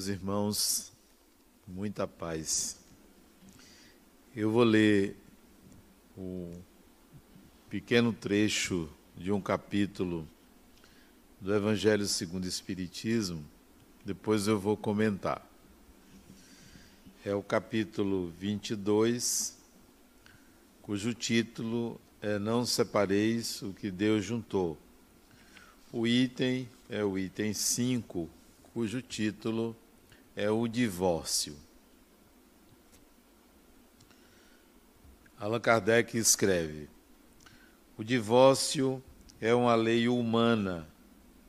Meus irmãos, muita paz. Eu vou ler o pequeno trecho de um capítulo do Evangelho segundo o Espiritismo, depois eu vou comentar. É o capítulo 22, cujo título é Não separeis o que Deus juntou. O item é o item 5, cujo título é o divórcio. Allan Kardec escreve: O divórcio é uma lei humana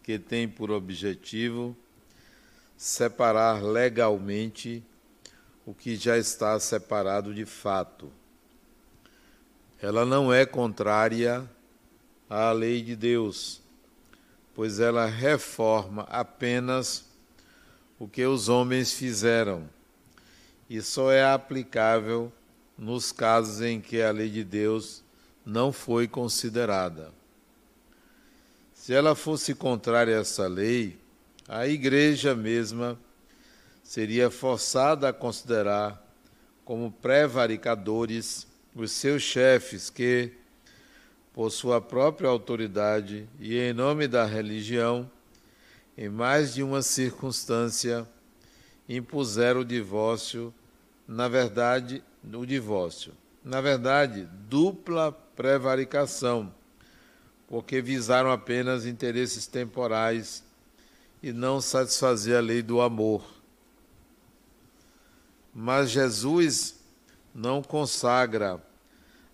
que tem por objetivo separar legalmente o que já está separado de fato. Ela não é contrária à lei de Deus, pois ela reforma apenas o que os homens fizeram e só é aplicável nos casos em que a lei de Deus não foi considerada. Se ela fosse contrária a essa lei, a igreja mesma seria forçada a considerar como prevaricadores os seus chefes que, por sua própria autoridade e em nome da religião, em mais de uma circunstância, impuseram o divórcio, na verdade, o divórcio. Na verdade, dupla prevaricação, porque visaram apenas interesses temporais e não satisfazer a lei do amor. Mas Jesus não consagra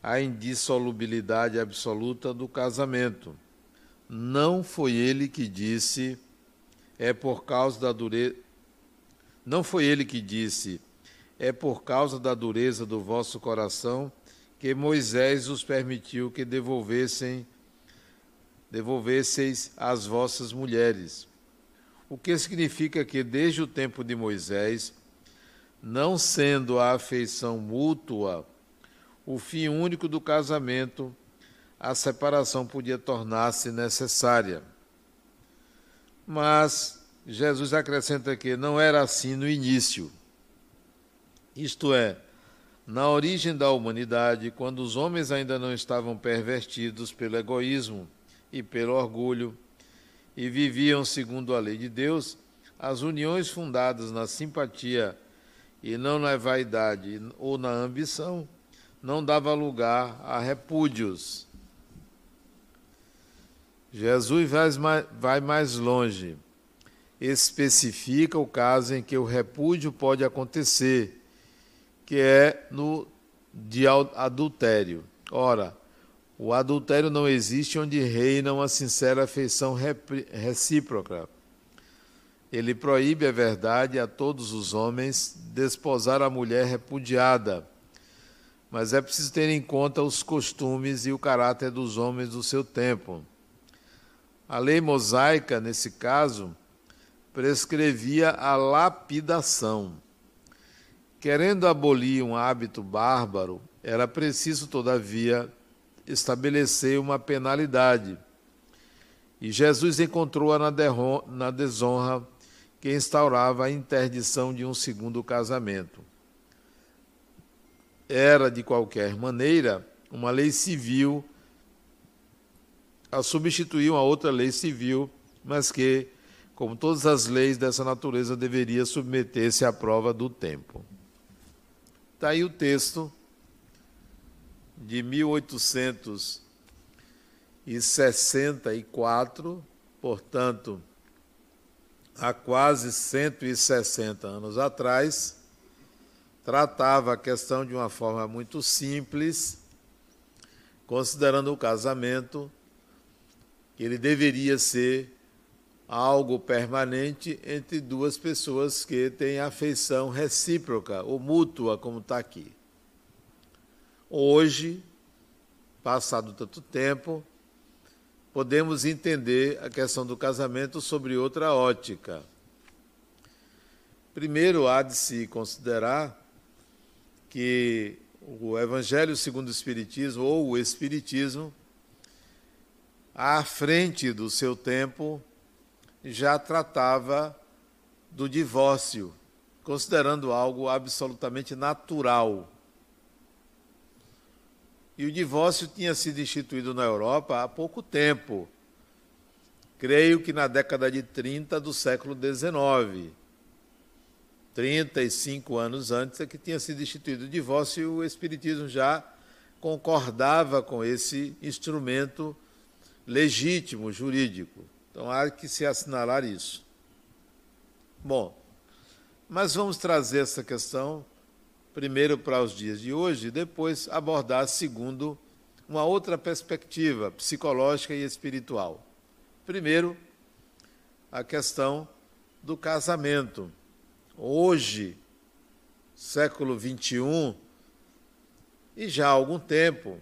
a indissolubilidade absoluta do casamento. Não foi ele que disse é por causa da dureza. Não foi ele que disse, é por causa da dureza do vosso coração que Moisés os permitiu que devolvessem devolvesseis as vossas mulheres. O que significa que desde o tempo de Moisés, não sendo a afeição mútua o fim único do casamento, a separação podia tornar-se necessária. Mas Jesus acrescenta que não era assim no início. Isto é, na origem da humanidade, quando os homens ainda não estavam pervertidos pelo egoísmo e pelo orgulho e viviam segundo a lei de Deus, as uniões fundadas na simpatia e não na vaidade ou na ambição não dava lugar a repúdios Jesus vai mais longe. Especifica o caso em que o repúdio pode acontecer, que é no de adultério. Ora, o adultério não existe onde reina uma sincera afeição recíproca. Ele proíbe a verdade a todos os homens desposar a mulher repudiada. Mas é preciso ter em conta os costumes e o caráter dos homens do seu tempo. A lei mosaica, nesse caso, prescrevia a lapidação. Querendo abolir um hábito bárbaro, era preciso, todavia, estabelecer uma penalidade. E Jesus encontrou-a na desonra que instaurava a interdição de um segundo casamento. Era, de qualquer maneira, uma lei civil a substituir uma outra lei civil, mas que, como todas as leis dessa natureza, deveria submeter-se à prova do tempo. Está aí o texto de 1864, portanto, há quase 160 anos atrás, tratava a questão de uma forma muito simples, considerando o casamento que ele deveria ser algo permanente entre duas pessoas que têm afeição recíproca ou mútua, como está aqui. Hoje, passado tanto tempo, podemos entender a questão do casamento sobre outra ótica. Primeiro, há de se considerar que o Evangelho segundo o Espiritismo, ou o Espiritismo, à frente do seu tempo, já tratava do divórcio, considerando algo absolutamente natural. E o divórcio tinha sido instituído na Europa há pouco tempo. Creio que na década de 30 do século XIX. 35 anos antes é que tinha sido instituído o divórcio e o Espiritismo já concordava com esse instrumento legítimo, jurídico. Então há que se assinalar isso. Bom, mas vamos trazer essa questão primeiro para os dias de hoje, depois abordar segundo uma outra perspectiva psicológica e espiritual. Primeiro, a questão do casamento. Hoje, século XXI, e já há algum tempo,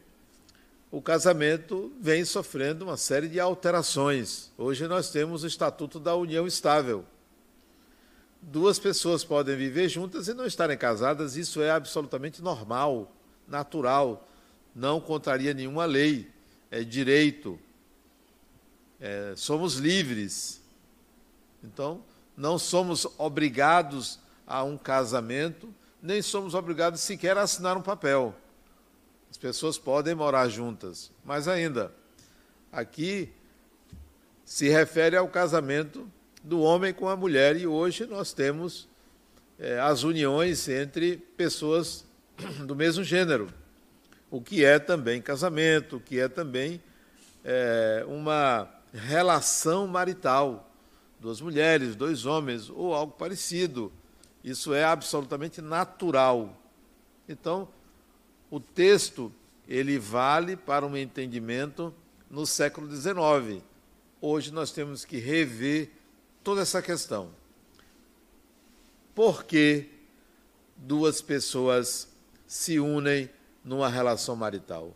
o casamento vem sofrendo uma série de alterações. Hoje nós temos o Estatuto da União Estável duas pessoas podem viver juntas e não estarem casadas, isso é absolutamente normal, natural, não contraria nenhuma lei, é direito. É, somos livres. Então, não somos obrigados a um casamento, nem somos obrigados sequer a assinar um papel. As pessoas podem morar juntas, mas ainda, aqui se refere ao casamento do homem com a mulher. E hoje nós temos é, as uniões entre pessoas do mesmo gênero, o que é também casamento, o que é também é, uma relação marital, duas mulheres, dois homens ou algo parecido. Isso é absolutamente natural. Então, o texto ele vale para um entendimento no século XIX. Hoje nós temos que rever toda essa questão. Por que duas pessoas se unem numa relação marital?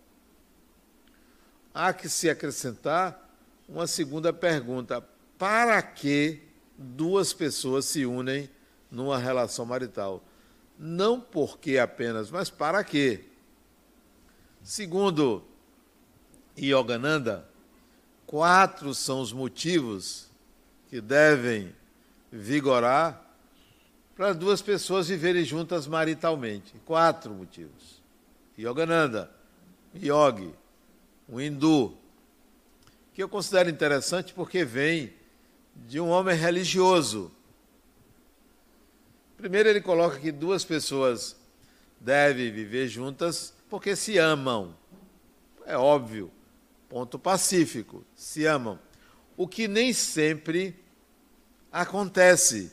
Há que se acrescentar uma segunda pergunta: para que duas pessoas se unem numa relação marital? Não porque apenas, mas para quê? Segundo Yogananda, quatro são os motivos que devem vigorar para duas pessoas viverem juntas maritalmente. Quatro motivos. Yogananda, Yogi, um hindu, que eu considero interessante porque vem de um homem religioso. Primeiro, ele coloca que duas pessoas devem viver juntas porque se amam. É óbvio. Ponto pacífico. Se amam o que nem sempre acontece,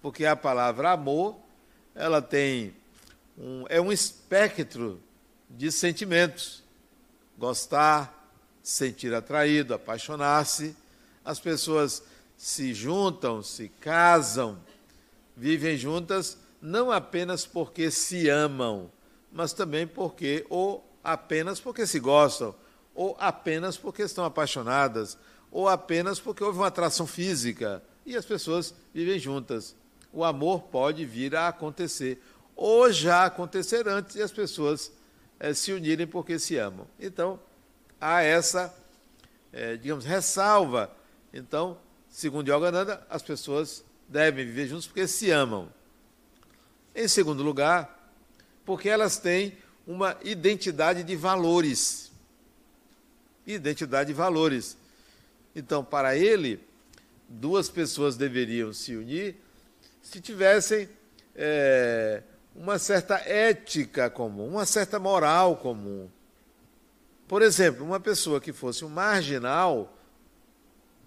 porque a palavra amor, ela tem um, é um espectro de sentimentos. Gostar, sentir atraído, apaixonar-se. As pessoas se juntam, se casam, vivem juntas não apenas porque se amam, mas também porque ou apenas porque se gostam, ou apenas porque estão apaixonadas, ou apenas porque houve uma atração física e as pessoas vivem juntas. O amor pode vir a acontecer, ou já acontecer antes e as pessoas é, se unirem porque se amam. Então, há essa, é, digamos, ressalva. Então, segundo Yogananda, as pessoas devem viver juntas porque se amam. Em segundo lugar, porque elas têm uma identidade de valores. Identidade de valores. Então, para ele, duas pessoas deveriam se unir se tivessem é, uma certa ética comum, uma certa moral comum. Por exemplo, uma pessoa que fosse um marginal,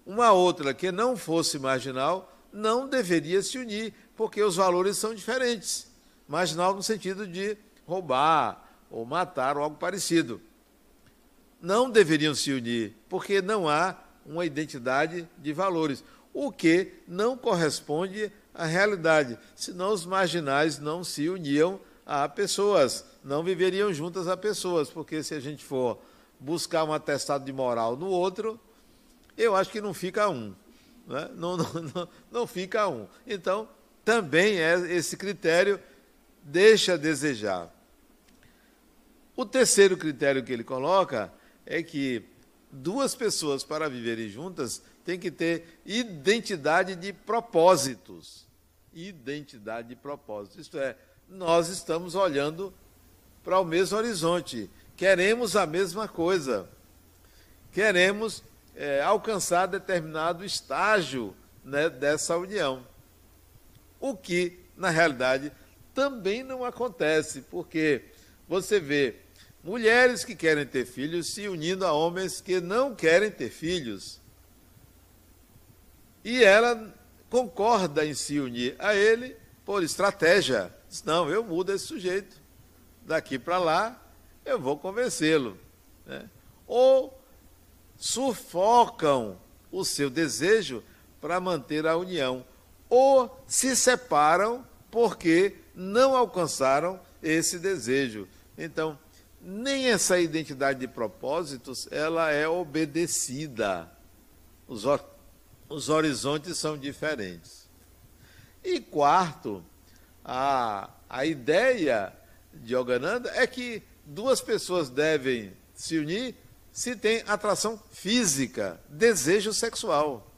uma outra que não fosse marginal, não deveria se unir, porque os valores são diferentes. Marginal no sentido de roubar ou matar ou algo parecido. Não deveriam se unir, porque não há uma identidade de valores, o que não corresponde à realidade, senão os marginais não se uniam a pessoas, não viveriam juntas a pessoas, porque se a gente for buscar um atestado de moral no outro, eu acho que não fica um. Né? Não, não, não, não fica um. Então, também é esse critério deixa a desejar. O terceiro critério que ele coloca é que duas pessoas para viverem juntas têm que ter identidade de propósitos. identidade de propósito. Isto é, nós estamos olhando para o mesmo horizonte, queremos a mesma coisa, queremos é, alcançar determinado estágio né, dessa união. O que, na realidade, também não acontece, porque você vê mulheres que querem ter filhos se unindo a homens que não querem ter filhos. E ela concorda em se unir a ele por estratégia. Diz, não, eu mudo esse sujeito. Daqui para lá, eu vou convencê-lo. Né? Ou sufocam o seu desejo para manter a união. Ou se separam porque não alcançaram esse desejo. Então, nem essa identidade de propósitos ela é obedecida. Os, os horizontes são diferentes. E quarto, a, a ideia de Yogananda é que duas pessoas devem se unir se tem atração física, desejo sexual.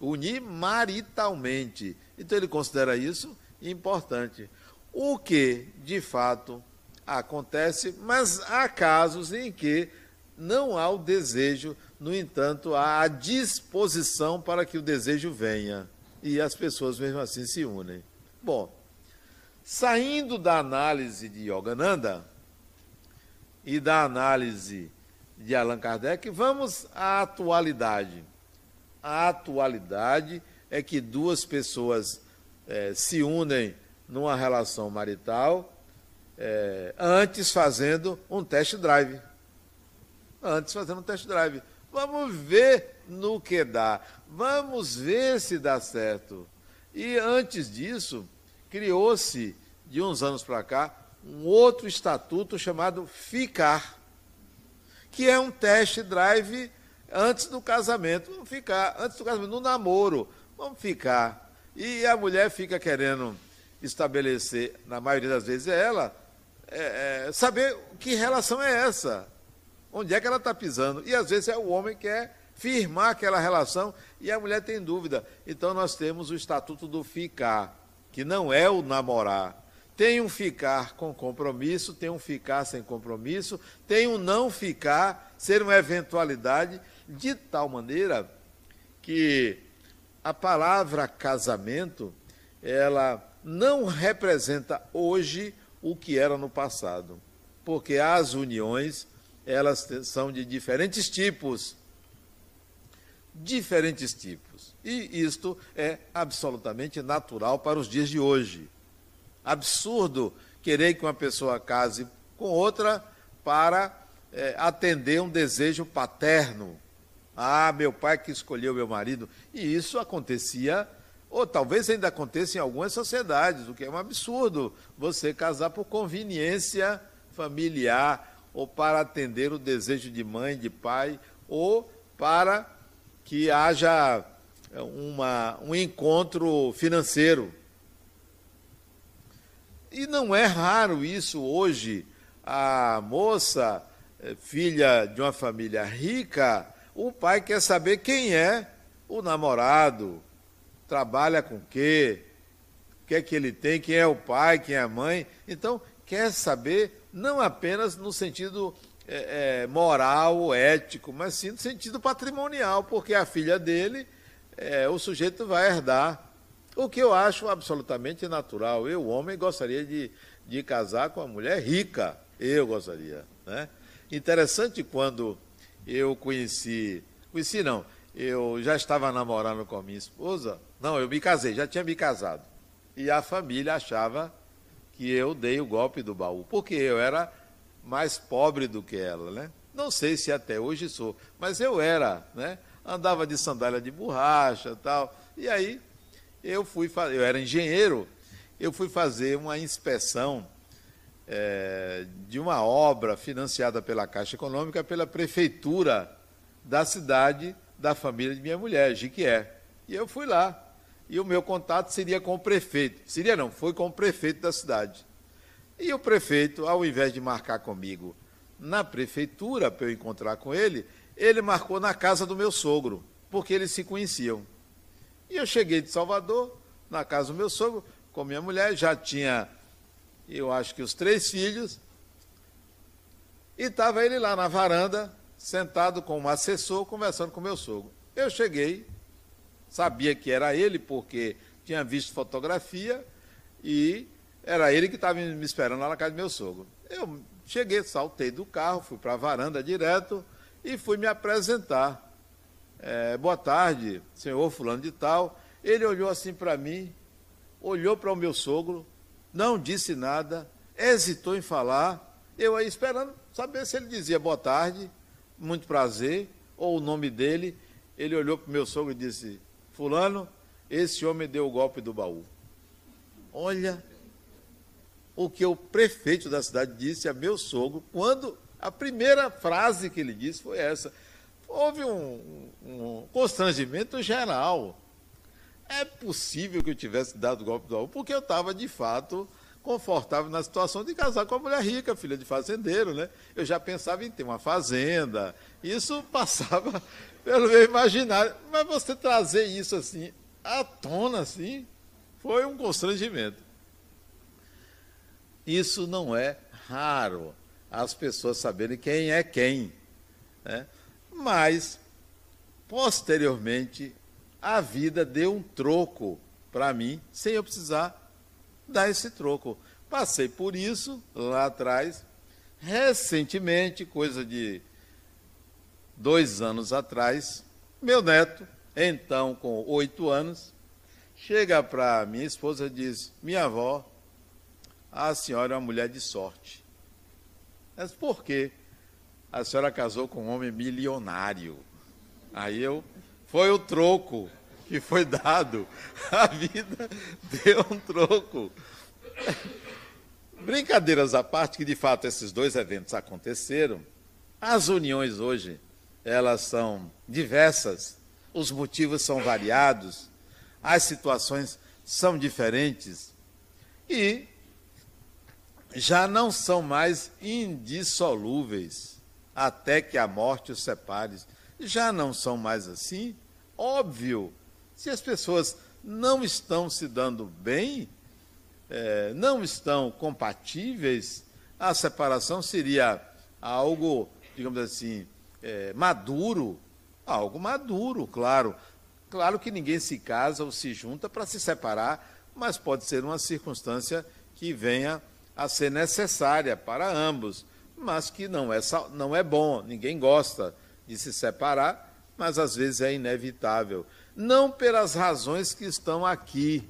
Unir maritalmente. Então ele considera isso importante. O que, de fato, acontece, mas há casos em que não há o desejo, no entanto, há a disposição para que o desejo venha. E as pessoas, mesmo assim, se unem. Bom, saindo da análise de Yogananda e da análise de Allan Kardec, vamos à atualidade. A atualidade é que duas pessoas é, se unem numa relação marital é, antes fazendo um test drive. Antes fazendo um test drive. Vamos ver no que dá. Vamos ver se dá certo. E antes disso, criou-se, de uns anos para cá, um outro estatuto chamado FICAR, que é um test drive antes do casamento. Vamos ficar, antes do casamento, no namoro. Vamos ficar. E a mulher fica querendo estabelecer, na maioria das vezes é ela, é, é, saber que relação é essa, onde é que ela está pisando. E às vezes é o homem que quer firmar aquela relação e a mulher tem dúvida. Então nós temos o estatuto do ficar, que não é o namorar. Tem um ficar com compromisso, tem um ficar sem compromisso, tem um não ficar, ser uma eventualidade, de tal maneira que a palavra casamento, ela não representa hoje o que era no passado, porque as uniões elas são de diferentes tipos, diferentes tipos. E isto é absolutamente natural para os dias de hoje. Absurdo querer que uma pessoa case com outra para é, atender um desejo paterno. Ah, meu pai que escolheu meu marido. E isso acontecia ou talvez ainda aconteça em algumas sociedades, o que é um absurdo você casar por conveniência familiar, ou para atender o desejo de mãe, de pai, ou para que haja uma, um encontro financeiro. E não é raro isso hoje. A moça, eh, filha de uma família rica, o pai quer saber quem é o namorado, trabalha com quê, o que é que ele tem, quem é o pai, quem é a mãe. Então, quer saber não apenas no sentido é, é, moral ético, mas sim no sentido patrimonial, porque a filha dele, é, o sujeito vai herdar. O que eu acho absolutamente natural. Eu, homem, gostaria de, de casar com uma mulher rica. Eu gostaria. Né? Interessante quando eu conheci, conheci não, eu já estava namorando com a minha esposa, não, eu me casei, já tinha me casado. E a família achava que eu dei o golpe do baú, porque eu era mais pobre do que ela, né? Não sei se até hoje sou, mas eu era, né? Andava de sandália de borracha tal. E aí eu fui eu era engenheiro, eu fui fazer uma inspeção é, de uma obra financiada pela Caixa Econômica, pela prefeitura da cidade da família de minha mulher, Jiquié. E eu fui lá. E o meu contato seria com o prefeito. Seria não, foi com o prefeito da cidade. E o prefeito, ao invés de marcar comigo na prefeitura para eu encontrar com ele, ele marcou na casa do meu sogro, porque eles se conheciam. E eu cheguei de Salvador, na casa do meu sogro com minha mulher, já tinha, eu acho que os três filhos, e estava ele lá na varanda, sentado com um assessor, conversando com meu sogro. Eu cheguei, sabia que era ele, porque tinha visto fotografia, e era ele que estava me esperando lá na casa do meu sogro. Eu cheguei, saltei do carro, fui para a varanda direto e fui me apresentar. É, boa tarde, senhor fulano de tal. Ele olhou assim para mim, olhou para o meu sogro, não disse nada, hesitou em falar. Eu aí esperando saber se ele dizia boa tarde, muito prazer, ou o nome dele. Ele olhou para o meu sogro e disse: Fulano, esse homem deu o golpe do baú. Olha o que o prefeito da cidade disse a meu sogro quando a primeira frase que ele disse foi essa. Houve um, um constrangimento geral. É possível que eu tivesse dado o golpe do baú, porque eu estava, de fato, confortável na situação de casar com uma mulher rica, filha de fazendeiro, né? Eu já pensava em ter uma fazenda. Isso passava pelo meu imaginário. Mas você trazer isso assim, à tona, assim, foi um constrangimento. Isso não é raro, as pessoas saberem quem é quem. Né? Mas, posteriormente, a vida deu um troco para mim, sem eu precisar dar esse troco. Passei por isso lá atrás. Recentemente, coisa de dois anos atrás, meu neto, então com oito anos, chega para minha esposa e diz: Minha avó, a senhora é uma mulher de sorte. Mas por quê? A senhora casou com um homem milionário. Aí eu. Foi o troco que foi dado. A vida deu um troco. Brincadeiras à parte, que de fato esses dois eventos aconteceram, as uniões hoje, elas são diversas, os motivos são variados, as situações são diferentes e já não são mais indissolúveis até que a morte os separe. Já não são mais assim? Óbvio, se as pessoas não estão se dando bem, é, não estão compatíveis, a separação seria algo, digamos assim, é, maduro, algo maduro, claro. Claro que ninguém se casa ou se junta para se separar, mas pode ser uma circunstância que venha a ser necessária para ambos, mas que não é, não é bom, ninguém gosta de se separar, mas às vezes é inevitável. Não pelas razões que estão aqui,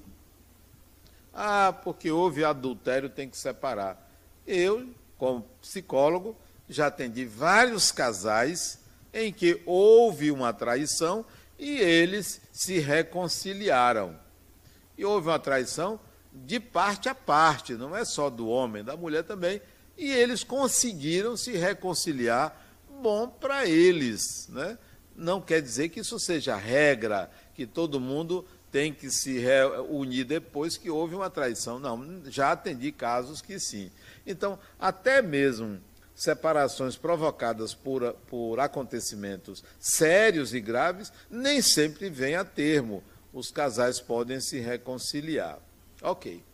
ah, porque houve adultério, tem que separar. Eu, como psicólogo, já atendi vários casais em que houve uma traição e eles se reconciliaram. E houve uma traição de parte a parte, não é só do homem, da mulher também. E eles conseguiram se reconciliar, bom para eles. Né? Não quer dizer que isso seja regra, que todo mundo tem que se reunir depois que houve uma traição. Não, já atendi casos que sim. Então, até mesmo separações provocadas por, por acontecimentos sérios e graves, nem sempre vêm a termo. Os casais podem se reconciliar. Ok.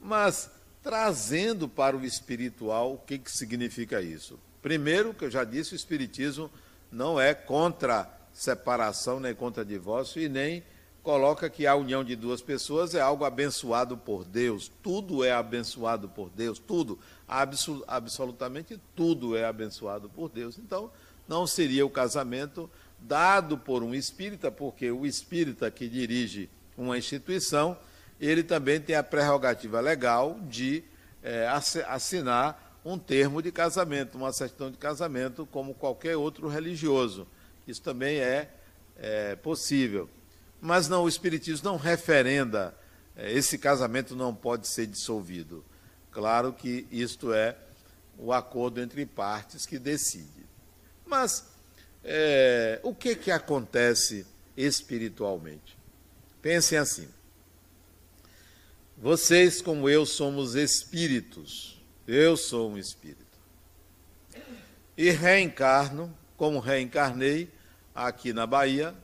Mas, trazendo para o espiritual, o que, que significa isso? Primeiro, que eu já disse, o Espiritismo não é contra separação, nem contra divórcio, e nem coloca que a união de duas pessoas é algo abençoado por Deus. Tudo é abençoado por Deus, tudo, absol absolutamente tudo é abençoado por Deus. Então, não seria o casamento dado por um espírita, porque o espírita que dirige uma instituição, ele também tem a prerrogativa legal de é, assinar um termo de casamento, uma certidão de casamento, como qualquer outro religioso. Isso também é, é possível. Mas não, o Espiritismo não referenda, é, esse casamento não pode ser dissolvido. Claro que isto é o acordo entre partes que decide. Mas é, o que, que acontece espiritualmente? Pensem assim. Vocês, como eu, somos espíritos. Eu sou um espírito. E reencarno, como reencarnei aqui na Bahia,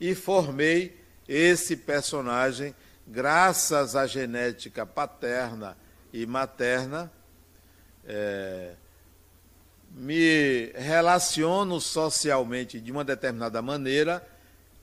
e formei esse personagem, graças à genética paterna e materna, é, me relaciono socialmente de uma determinada maneira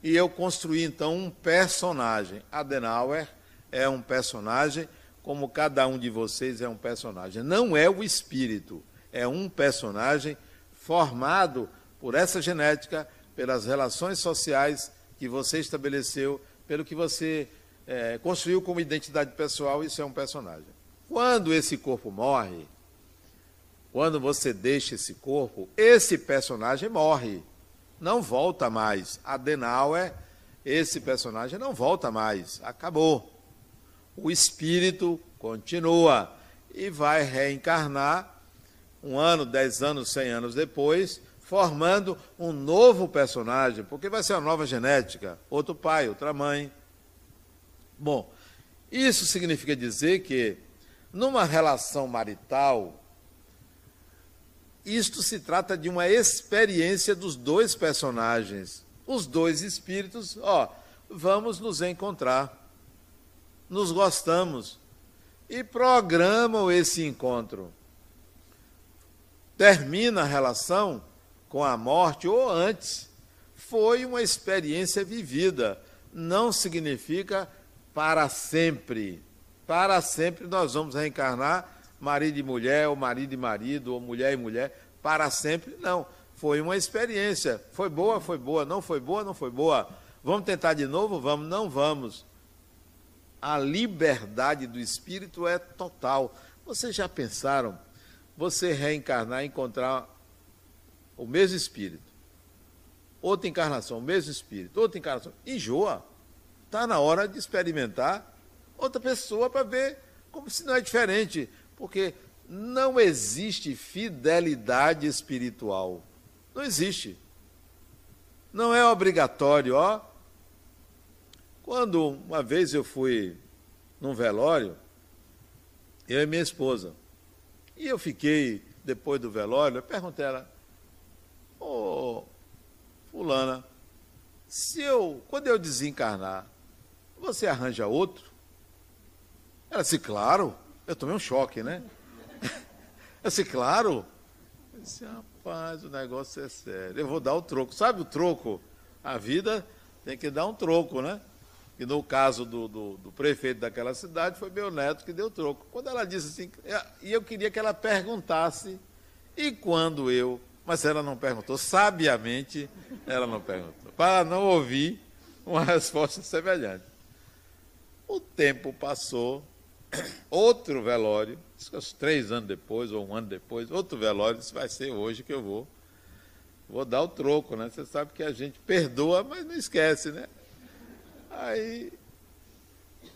e eu construí então um personagem. Adenauer é um personagem, como cada um de vocês é um personagem. Não é o espírito, é um personagem formado por essa genética, pelas relações sociais que você estabeleceu, pelo que você é, construiu como identidade pessoal, isso é um personagem. Quando esse corpo morre, quando você deixa esse corpo, esse personagem morre, não volta mais. Adenauer, esse personagem não volta mais, acabou. O espírito continua e vai reencarnar um ano, dez anos, cem anos depois, formando um novo personagem, porque vai ser uma nova genética, outro pai, outra mãe. Bom, isso significa dizer que numa relação marital, isto se trata de uma experiência dos dois personagens, os dois espíritos, ó, vamos nos encontrar. Nos gostamos e programam esse encontro. Termina a relação com a morte ou antes. Foi uma experiência vivida. Não significa para sempre. Para sempre nós vamos reencarnar marido e mulher, ou marido e marido, ou mulher e mulher, para sempre. Não. Foi uma experiência. Foi boa, foi boa. Não foi boa, não foi boa. Vamos tentar de novo? Vamos, não vamos. A liberdade do espírito é total. Vocês já pensaram? Você reencarnar e encontrar o mesmo espírito. Outra encarnação, o mesmo espírito, outra encarnação. Enjoa. Está na hora de experimentar outra pessoa para ver como se não é diferente. Porque não existe fidelidade espiritual. Não existe. Não é obrigatório, ó. Quando uma vez eu fui num velório, eu e minha esposa, e eu fiquei, depois do velório, eu perguntei a ela, Ô, fulana, se eu, quando eu desencarnar, você arranja outro? Ela disse, claro. Eu tomei um choque, né? Eu disse, claro. Eu disse, rapaz, o negócio é sério. Eu vou dar o troco. Sabe o troco? A vida tem que dar um troco, né? E no caso do, do, do, prefeito daquela cidade, foi meu neto que deu troco. Quando ela disse assim, e eu queria que ela perguntasse, e quando eu mas ela não perguntou, sabiamente ela não perguntou, para não ouvir uma resposta semelhante. O tempo passou, outro velório, três anos depois, ou um ano depois, outro velório, isso vai ser hoje que eu vou. Vou dar o troco, né? Você sabe que a gente perdoa, mas não esquece, né? Aí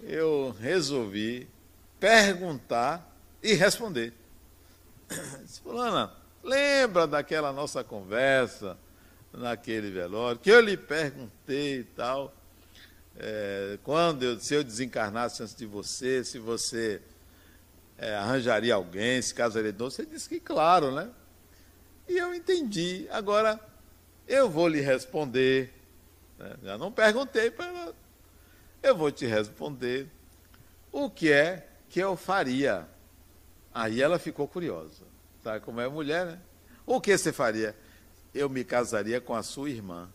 eu resolvi perguntar e responder. Disse, fulana, Lembra daquela nossa conversa naquele velório, que eu lhe perguntei e tal, é, quando eu, se eu desencarnasse antes de você, se você é, arranjaria alguém, se casaria de novo, você disse que claro, né? E eu entendi. Agora, eu vou lhe responder. Né? Já não perguntei para. Eu vou te responder o que é que eu faria. Aí ela ficou curiosa. Sabe como é mulher, né? O que você faria? Eu me casaria com a sua irmã.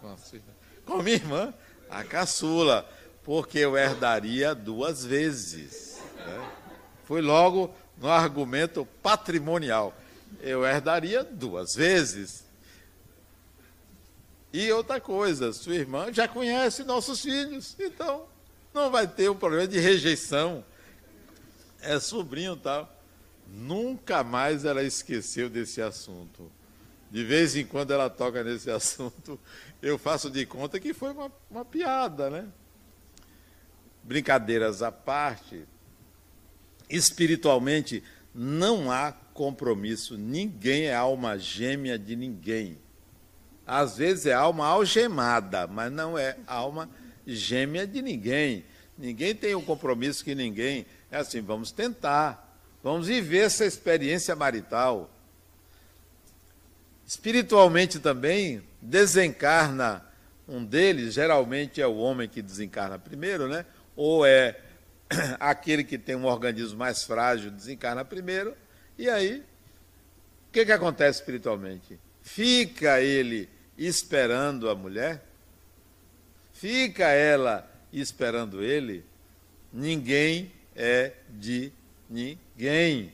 Com a sua irmã. Com minha irmã, a caçula, porque eu herdaria duas vezes. Né? Logo no argumento patrimonial. Eu herdaria duas vezes. E outra coisa, sua irmã já conhece nossos filhos, então não vai ter um problema de rejeição é sobrinho tal. Nunca mais ela esqueceu desse assunto. De vez em quando ela toca nesse assunto, eu faço de conta que foi uma, uma piada, né? Brincadeiras à parte, espiritualmente não há compromisso, ninguém é alma gêmea de ninguém. Às vezes é alma algemada, mas não é alma gêmea de ninguém. Ninguém tem um compromisso que ninguém. É assim, vamos tentar. Vamos viver essa experiência marital. Espiritualmente também desencarna um deles, geralmente é o homem que desencarna primeiro, né? Ou é aquele que tem um organismo mais frágil desencarna primeiro, e aí o que, que acontece espiritualmente? Fica ele esperando a mulher? Fica ela esperando ele? Ninguém é de ninguém.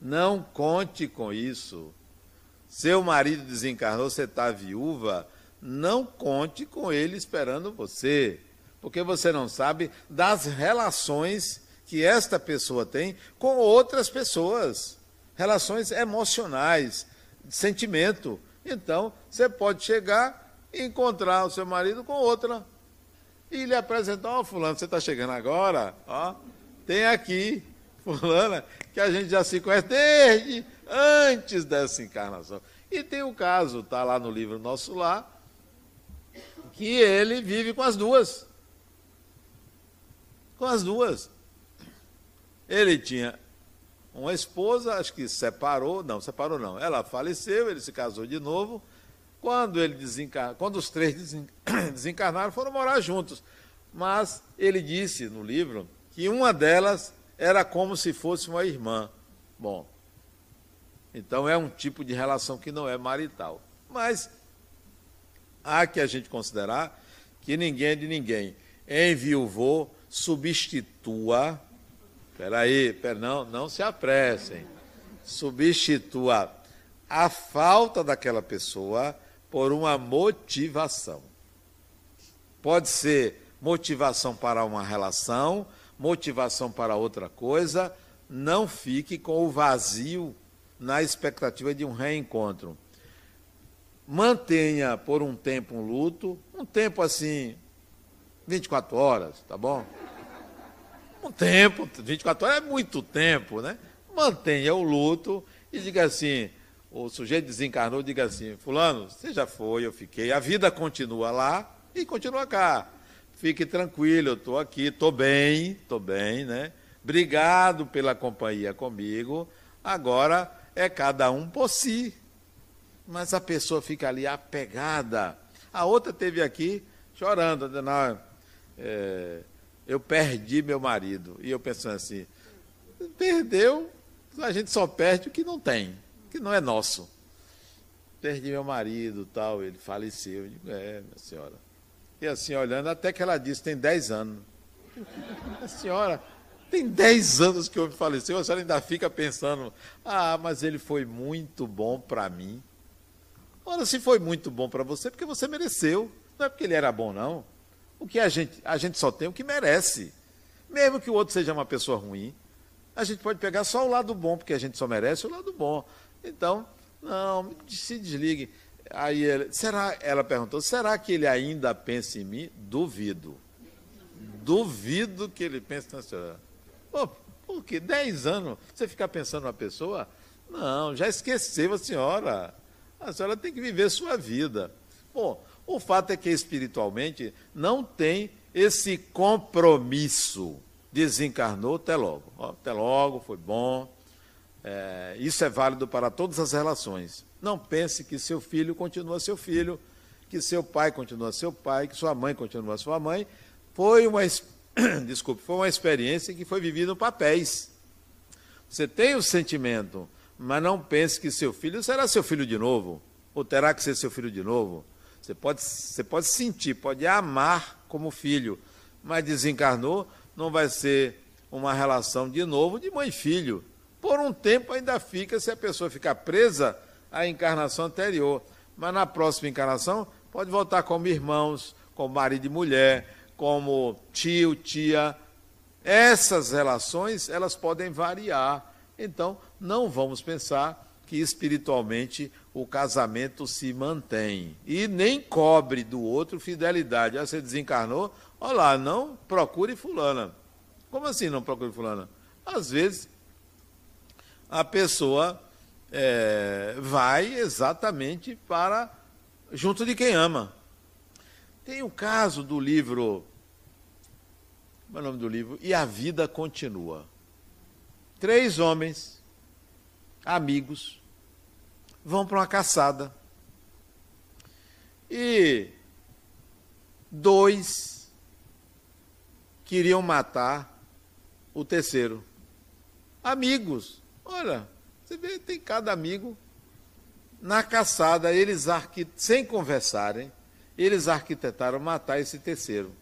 Não conte com isso. Seu marido desencarnou, você está viúva, não conte com ele esperando você, porque você não sabe das relações que esta pessoa tem com outras pessoas, relações emocionais, sentimento. Então, você pode chegar e encontrar o seu marido com outra e lhe apresentar, ó, oh, fulano, você está chegando agora, ó, tem aqui, fulana, que a gente já se conhece desde antes dessa encarnação. E tem o caso, está lá no livro Nosso Lar, que ele vive com as duas. Com as duas. Ele tinha uma esposa, acho que separou, não, separou não. Ela faleceu, ele se casou de novo. Quando ele desencar... quando os três desencarnaram, foram morar juntos. Mas ele disse no livro que uma delas era como se fosse uma irmã. Bom, então é um tipo de relação que não é marital. Mas há que a gente considerar que ninguém é de ninguém. Enviuvou, substitua. Espera aí, pera, não, não se apressem. Substitua a falta daquela pessoa por uma motivação. Pode ser motivação para uma relação, motivação para outra coisa. Não fique com o vazio na expectativa de um reencontro. Mantenha por um tempo um luto, um tempo assim, 24 horas, tá bom? Um tempo, 24 horas é muito tempo, né? Mantenha o luto e diga assim: o sujeito desencarnou, diga assim: Fulano, você já foi, eu fiquei, a vida continua lá e continua cá. Fique tranquilo, eu estou aqui, estou bem, estou bem, né? Obrigado pela companhia comigo. Agora é cada um por si. Mas a pessoa fica ali apegada. A outra teve aqui chorando, dizendo, é, eu perdi meu marido. E eu pensando assim, perdeu, a gente só perde o que não tem, que não é nosso. Perdi meu marido, tal, ele faleceu. Eu digo, é, minha senhora. E assim, olhando, até que ela disse, tem 10 anos. A senhora, tem 10 anos que o homem faleceu, a senhora ainda fica pensando, ah, mas ele foi muito bom para mim. Ora, se foi muito bom para você, é porque você mereceu. Não é porque ele era bom, não. O que a gente, a gente só tem o que merece. Mesmo que o outro seja uma pessoa ruim, a gente pode pegar só o lado bom, porque a gente só merece o lado bom. Então, não, se desligue. Aí ele, será, ela perguntou, será que ele ainda pensa em mim? Duvido. Duvido que ele pense na senhora. Pô, por quê? Dez anos? Você ficar pensando numa pessoa? Não, já esqueceu a senhora. A senhora tem que viver sua vida. Bom, o fato é que espiritualmente não tem esse compromisso. Desencarnou até logo. Até logo, foi bom. É, isso é válido para todas as relações. Não pense que seu filho continua seu filho, que seu pai continua seu pai, que sua mãe continua sua mãe. Foi uma desculpe, foi uma experiência que foi vivida em papéis. Você tem o sentimento, mas não pense que seu filho será seu filho de novo, ou terá que ser seu filho de novo. Você pode, você pode sentir, pode amar como filho, mas desencarnou, não vai ser uma relação de novo de mãe e filho. Por um tempo ainda fica se a pessoa ficar presa à encarnação anterior. Mas na próxima encarnação pode voltar como irmãos, como marido e mulher, como tio, tia. Essas relações, elas podem variar. Então, não vamos pensar que espiritualmente o casamento se mantém. E nem cobre do outro fidelidade. Ah, você desencarnou? Olha lá, não procure fulana. Como assim não procure fulana? Às vezes, a pessoa é, vai exatamente para junto de quem ama. Tem o caso do livro. Como é o nome do livro? E a Vida Continua. Três homens, amigos, vão para uma caçada. E dois queriam matar o terceiro. Amigos. Olha, você vê, tem cada amigo. Na caçada, eles sem conversarem, eles arquitetaram matar esse terceiro.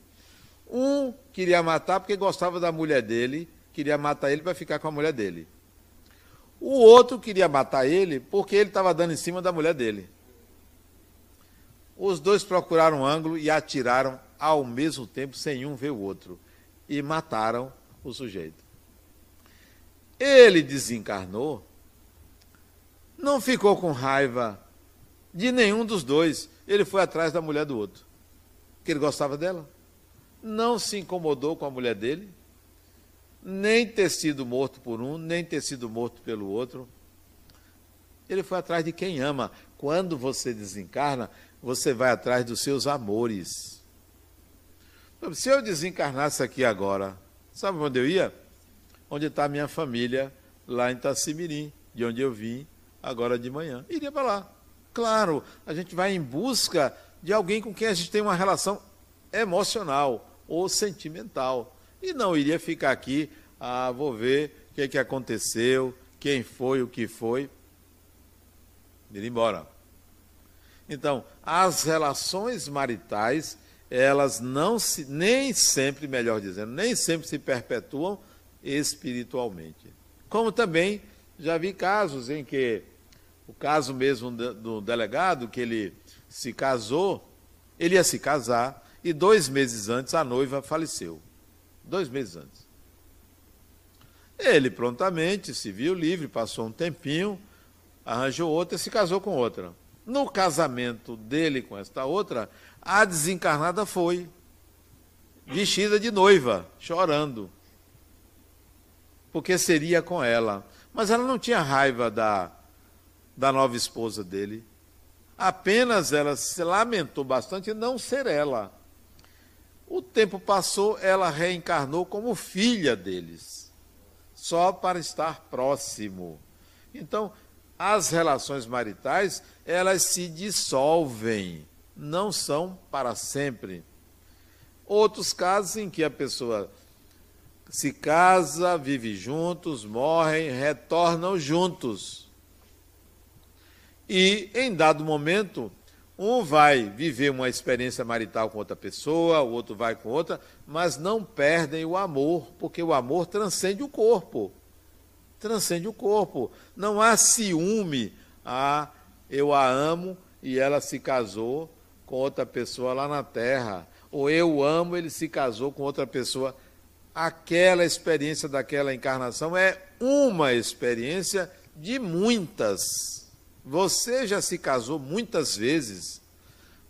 Um queria matar porque gostava da mulher dele, queria matar ele para ficar com a mulher dele. O outro queria matar ele porque ele estava dando em cima da mulher dele. Os dois procuraram um ângulo e atiraram ao mesmo tempo, sem um ver o outro, e mataram o sujeito. Ele desencarnou, não ficou com raiva de nenhum dos dois. Ele foi atrás da mulher do outro, que ele gostava dela. Não se incomodou com a mulher dele, nem ter sido morto por um, nem ter sido morto pelo outro. Ele foi atrás de quem ama. Quando você desencarna, você vai atrás dos seus amores. Se eu desencarnasse aqui agora, sabe onde eu ia? Onde está a minha família, lá em Tacimirim, de onde eu vim agora de manhã. Iria para lá. Claro, a gente vai em busca de alguém com quem a gente tem uma relação emocional ou sentimental. E não iria ficar aqui, ah, vou ver o que, que aconteceu, quem foi, o que foi. Ir embora. Então, as relações maritais, elas não se, nem sempre, melhor dizendo, nem sempre se perpetuam espiritualmente. Como também já vi casos em que, o caso mesmo do delegado, que ele se casou, ele ia se casar, e dois meses antes a noiva faleceu. Dois meses antes. Ele prontamente se viu livre, passou um tempinho, arranjou outra e se casou com outra. No casamento dele com esta outra, a desencarnada foi, vestida de noiva, chorando, porque seria com ela. Mas ela não tinha raiva da, da nova esposa dele. Apenas ela se lamentou bastante não ser ela. O tempo passou, ela reencarnou como filha deles, só para estar próximo. Então, as relações maritais, elas se dissolvem, não são para sempre. Outros casos em que a pessoa se casa, vive juntos, morrem, retornam juntos. E em dado momento, um vai viver uma experiência marital com outra pessoa, o outro vai com outra, mas não perdem o amor, porque o amor transcende o corpo transcende o corpo. Não há ciúme. Ah, eu a amo e ela se casou com outra pessoa lá na terra. Ou eu amo, ele se casou com outra pessoa. Aquela experiência daquela encarnação é uma experiência de muitas. Você já se casou muitas vezes.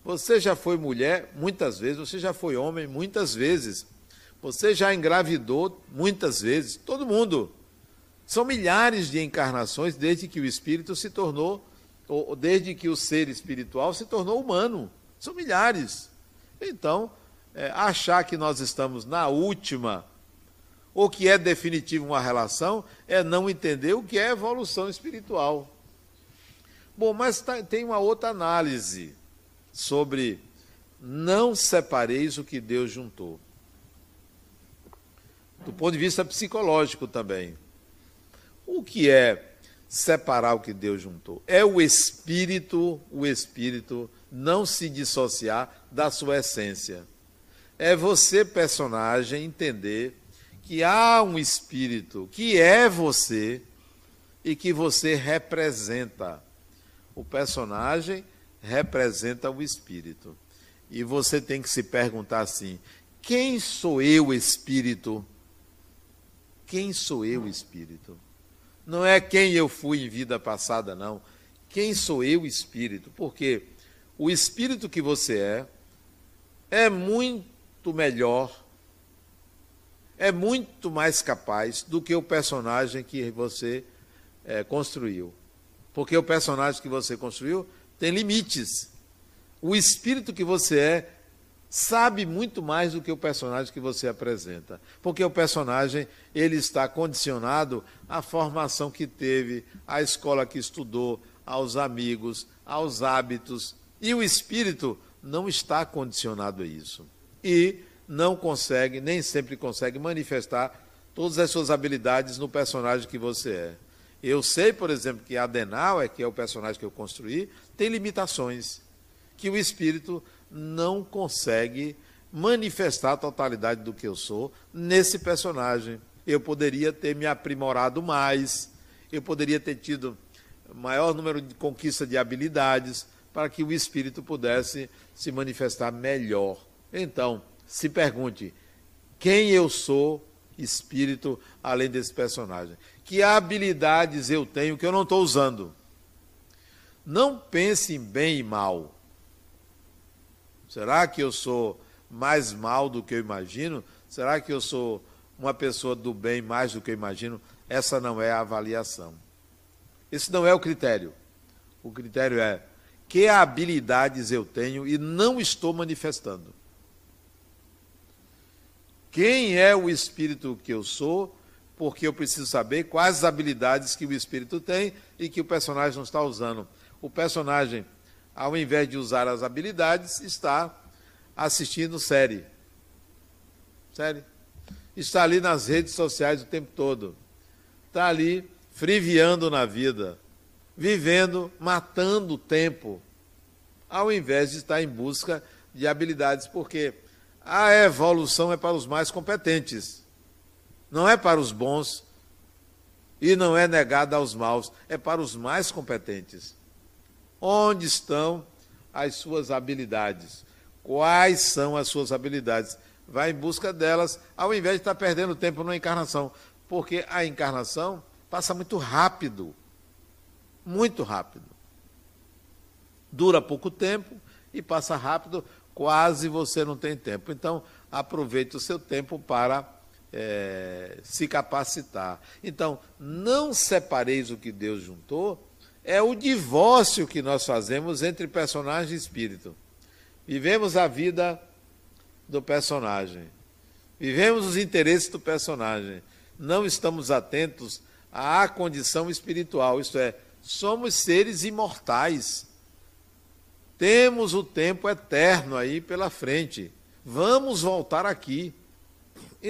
Você já foi mulher muitas vezes. Você já foi homem muitas vezes. Você já engravidou muitas vezes. Todo mundo. São milhares de encarnações desde que o espírito se tornou, ou desde que o ser espiritual se tornou humano. São milhares. Então, é, achar que nós estamos na última, ou que é definitivo uma relação, é não entender o que é evolução espiritual. Bom, mas tá, tem uma outra análise sobre não separeis o que Deus juntou. Do ponto de vista psicológico também. O que é separar o que Deus juntou? É o espírito, o espírito não se dissociar da sua essência. É você, personagem, entender que há um espírito que é você e que você representa. O personagem representa o espírito. E você tem que se perguntar assim: quem sou eu, espírito? Quem sou eu, espírito? Não é quem eu fui em vida passada, não. Quem sou eu, espírito? Porque o espírito que você é é muito melhor, é muito mais capaz do que o personagem que você é, construiu. Porque o personagem que você construiu tem limites. O espírito que você é sabe muito mais do que o personagem que você apresenta, porque o personagem ele está condicionado à formação que teve, à escola que estudou, aos amigos, aos hábitos, e o espírito não está condicionado a isso. E não consegue, nem sempre consegue manifestar todas as suas habilidades no personagem que você é. Eu sei, por exemplo, que Adenauer, que é o personagem que eu construí, tem limitações que o espírito não consegue manifestar a totalidade do que eu sou nesse personagem. Eu poderia ter me aprimorado mais, eu poderia ter tido maior número de conquista de habilidades para que o espírito pudesse se manifestar melhor. Então, se pergunte: quem eu sou, espírito, além desse personagem? Que habilidades eu tenho que eu não estou usando? Não pense em bem e mal. Será que eu sou mais mal do que eu imagino? Será que eu sou uma pessoa do bem mais do que eu imagino? Essa não é a avaliação. Esse não é o critério. O critério é que habilidades eu tenho e não estou manifestando. Quem é o espírito que eu sou? Porque eu preciso saber quais as habilidades que o espírito tem e que o personagem não está usando. O personagem, ao invés de usar as habilidades, está assistindo série. Série. Está ali nas redes sociais o tempo todo. Está ali friviando na vida, vivendo, matando o tempo, ao invés de estar em busca de habilidades, porque a evolução é para os mais competentes, não é para os bons e não é negada aos maus, é para os mais competentes. Onde estão as suas habilidades? Quais são as suas habilidades? Vai em busca delas, ao invés de estar perdendo tempo na encarnação, porque a encarnação passa muito rápido. Muito rápido. Dura pouco tempo e passa rápido, quase você não tem tempo. Então, aproveite o seu tempo para é, se capacitar. Então, não separeis o que Deus juntou, é o divórcio que nós fazemos entre personagem e espírito. Vivemos a vida do personagem, vivemos os interesses do personagem, não estamos atentos à condição espiritual, isto é, somos seres imortais. Temos o tempo eterno aí pela frente. Vamos voltar aqui.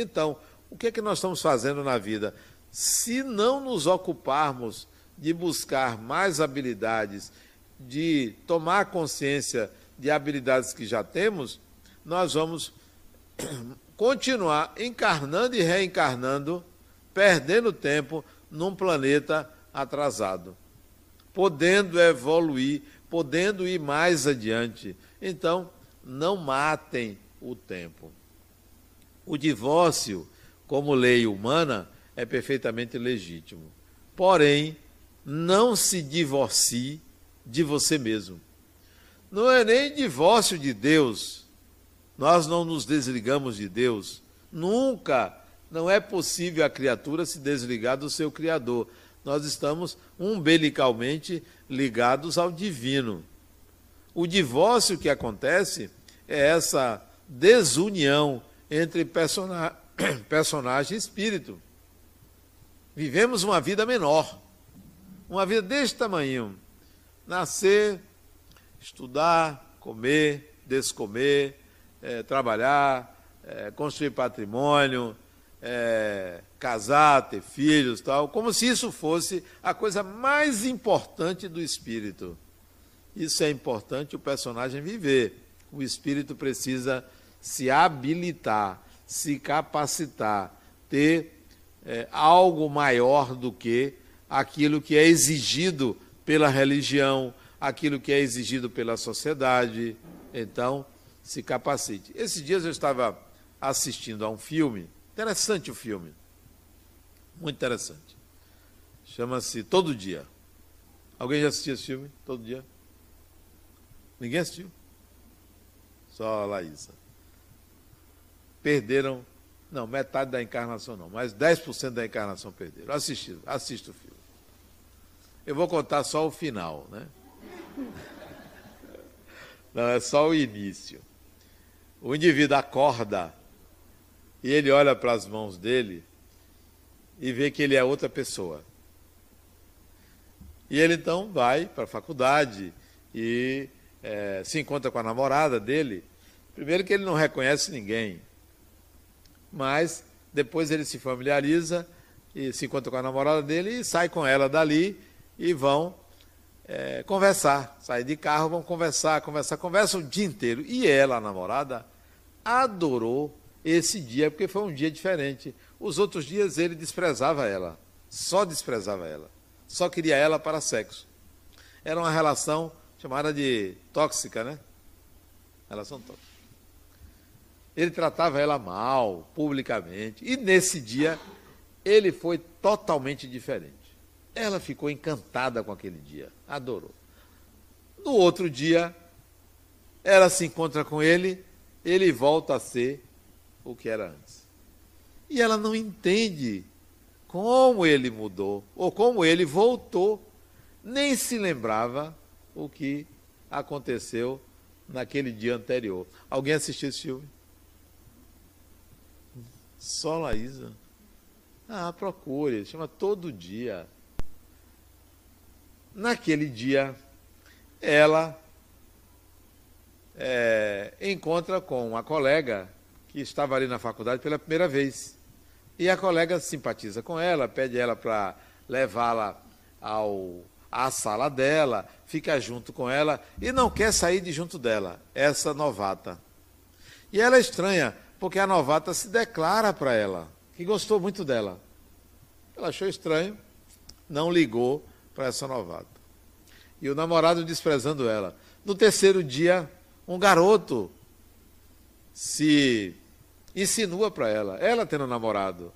Então, o que é que nós estamos fazendo na vida? Se não nos ocuparmos de buscar mais habilidades, de tomar consciência de habilidades que já temos, nós vamos continuar encarnando e reencarnando, perdendo tempo num planeta atrasado, podendo evoluir, podendo ir mais adiante. Então, não matem o tempo. O divórcio, como lei humana, é perfeitamente legítimo. Porém, não se divorcie de você mesmo. Não é nem divórcio de Deus. Nós não nos desligamos de Deus. Nunca não é possível a criatura se desligar do seu Criador. Nós estamos umbilicalmente ligados ao divino. O divórcio que acontece é essa desunião entre persona personagem e espírito. Vivemos uma vida menor, uma vida deste tamanho. Nascer, estudar, comer, descomer, é, trabalhar, é, construir patrimônio, é, casar, ter filhos, tal, como se isso fosse a coisa mais importante do espírito. Isso é importante o personagem viver. O espírito precisa se habilitar, se capacitar, ter é, algo maior do que aquilo que é exigido pela religião, aquilo que é exigido pela sociedade. Então, se capacite. Esses dias eu estava assistindo a um filme, interessante o filme, muito interessante. Chama-se Todo Dia. Alguém já assistiu esse filme? Todo Dia? Ninguém assistiu? Só a Laísa. Perderam, não, metade da encarnação não, mas 10% da encarnação perderam. Assisti, assista o filme. Eu vou contar só o final, né? Não, é só o início. O indivíduo acorda e ele olha para as mãos dele e vê que ele é outra pessoa. E ele então vai para a faculdade e é, se encontra com a namorada dele, primeiro que ele não reconhece ninguém, mas depois ele se familiariza e se encontra com a namorada dele e sai com ela dali e vão é, conversar. Sair de carro, vão conversar, conversar, conversam o dia inteiro. E ela, a namorada, adorou esse dia, porque foi um dia diferente. Os outros dias ele desprezava ela, só desprezava ela, só queria ela para sexo. Era uma relação chamada de tóxica, né? Relação tóxica. Ele tratava ela mal, publicamente, e nesse dia ele foi totalmente diferente. Ela ficou encantada com aquele dia, adorou. No outro dia, ela se encontra com ele, ele volta a ser o que era antes. E ela não entende como ele mudou, ou como ele voltou, nem se lembrava o que aconteceu naquele dia anterior. Alguém assistiu esse filme? Só Laísa. Ah, procure, chama Todo Dia. Naquele dia, ela é, encontra com uma colega que estava ali na faculdade pela primeira vez. E a colega simpatiza com ela, pede ela para levá-la ao à sala dela, fica junto com ela e não quer sair de junto dela, essa novata. E ela é estranha, porque a novata se declara para ela, que gostou muito dela. Ela achou estranho, não ligou para essa novata. E o namorado desprezando ela. No terceiro dia, um garoto se insinua para ela, ela tendo namorado,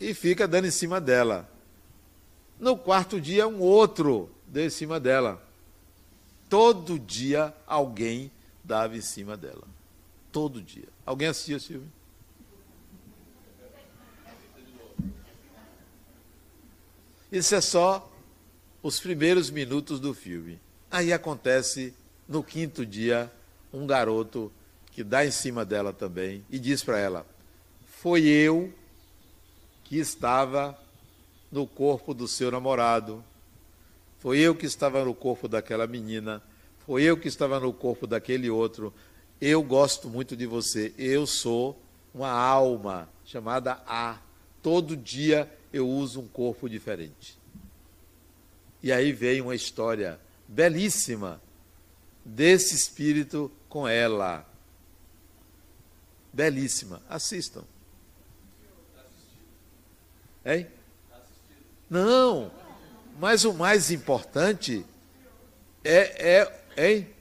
e fica dando em cima dela. No quarto dia, um outro deu em cima dela. Todo dia alguém dava em cima dela. Todo dia. Alguém assistia filme? Isso é só os primeiros minutos do filme. Aí acontece, no quinto dia, um garoto que dá em cima dela também e diz para ela: Foi eu que estava no corpo do seu namorado, foi eu que estava no corpo daquela menina, foi eu que estava no corpo daquele outro. Eu gosto muito de você, eu sou uma alma chamada A. Todo dia eu uso um corpo diferente. E aí vem uma história belíssima desse espírito com ela. Belíssima. Assistam. Hein? Não, mas o mais importante é, é, hein?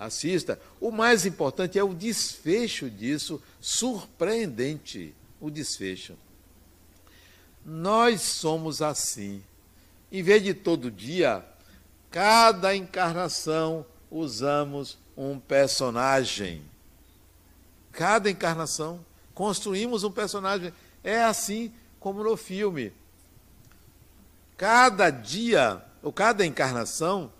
Assista. O mais importante é o desfecho disso, surpreendente, o desfecho. Nós somos assim. Em vez de todo dia, cada encarnação usamos um personagem. Cada encarnação construímos um personagem. É assim como no filme. Cada dia, ou cada encarnação,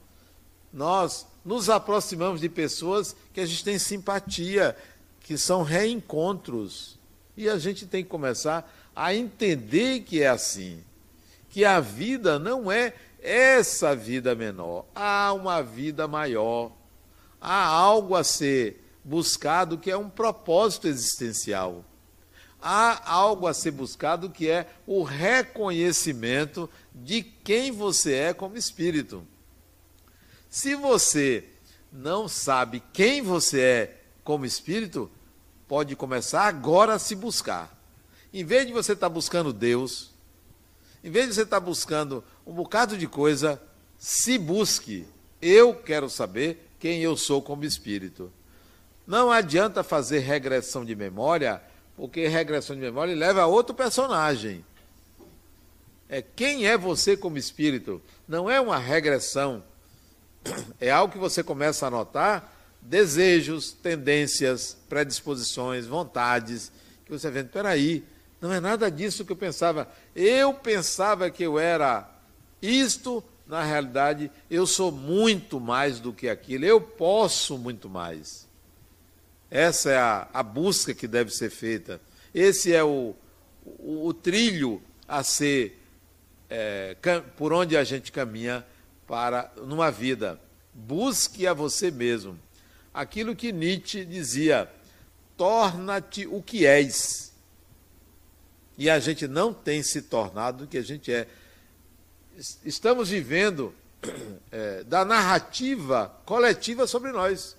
nós nos aproximamos de pessoas que a gente tem simpatia, que são reencontros. E a gente tem que começar a entender que é assim. Que a vida não é essa vida menor. Há uma vida maior. Há algo a ser buscado que é um propósito existencial há algo a ser buscado que é o reconhecimento de quem você é como espírito. Se você não sabe quem você é como espírito, pode começar agora a se buscar. Em vez de você estar buscando Deus, em vez de você estar buscando um bocado de coisa, se busque. Eu quero saber quem eu sou como espírito. Não adianta fazer regressão de memória porque regressão de memória leva a outro personagem. É quem é você como espírito. Não é uma regressão. É algo que você começa a notar desejos, tendências, predisposições, vontades, que você vê, peraí, não é nada disso que eu pensava. Eu pensava que eu era isto, na realidade, eu sou muito mais do que aquilo, eu posso muito mais. Essa é a, a busca que deve ser feita. Esse é o, o, o trilho a ser, é, por onde a gente caminha para numa vida. Busque a você mesmo. Aquilo que Nietzsche dizia: torna-te o que és. E a gente não tem se tornado o que a gente é. Estamos vivendo é, da narrativa coletiva sobre nós.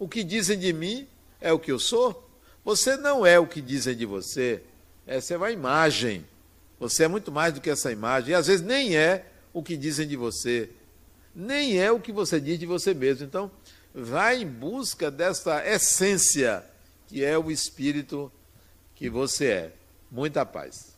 O que dizem de mim é o que eu sou. Você não é o que dizem de você. Essa é uma imagem. Você é muito mais do que essa imagem. E às vezes nem é o que dizem de você. Nem é o que você diz de você mesmo. Então, vai em busca dessa essência que é o espírito que você é. Muita paz.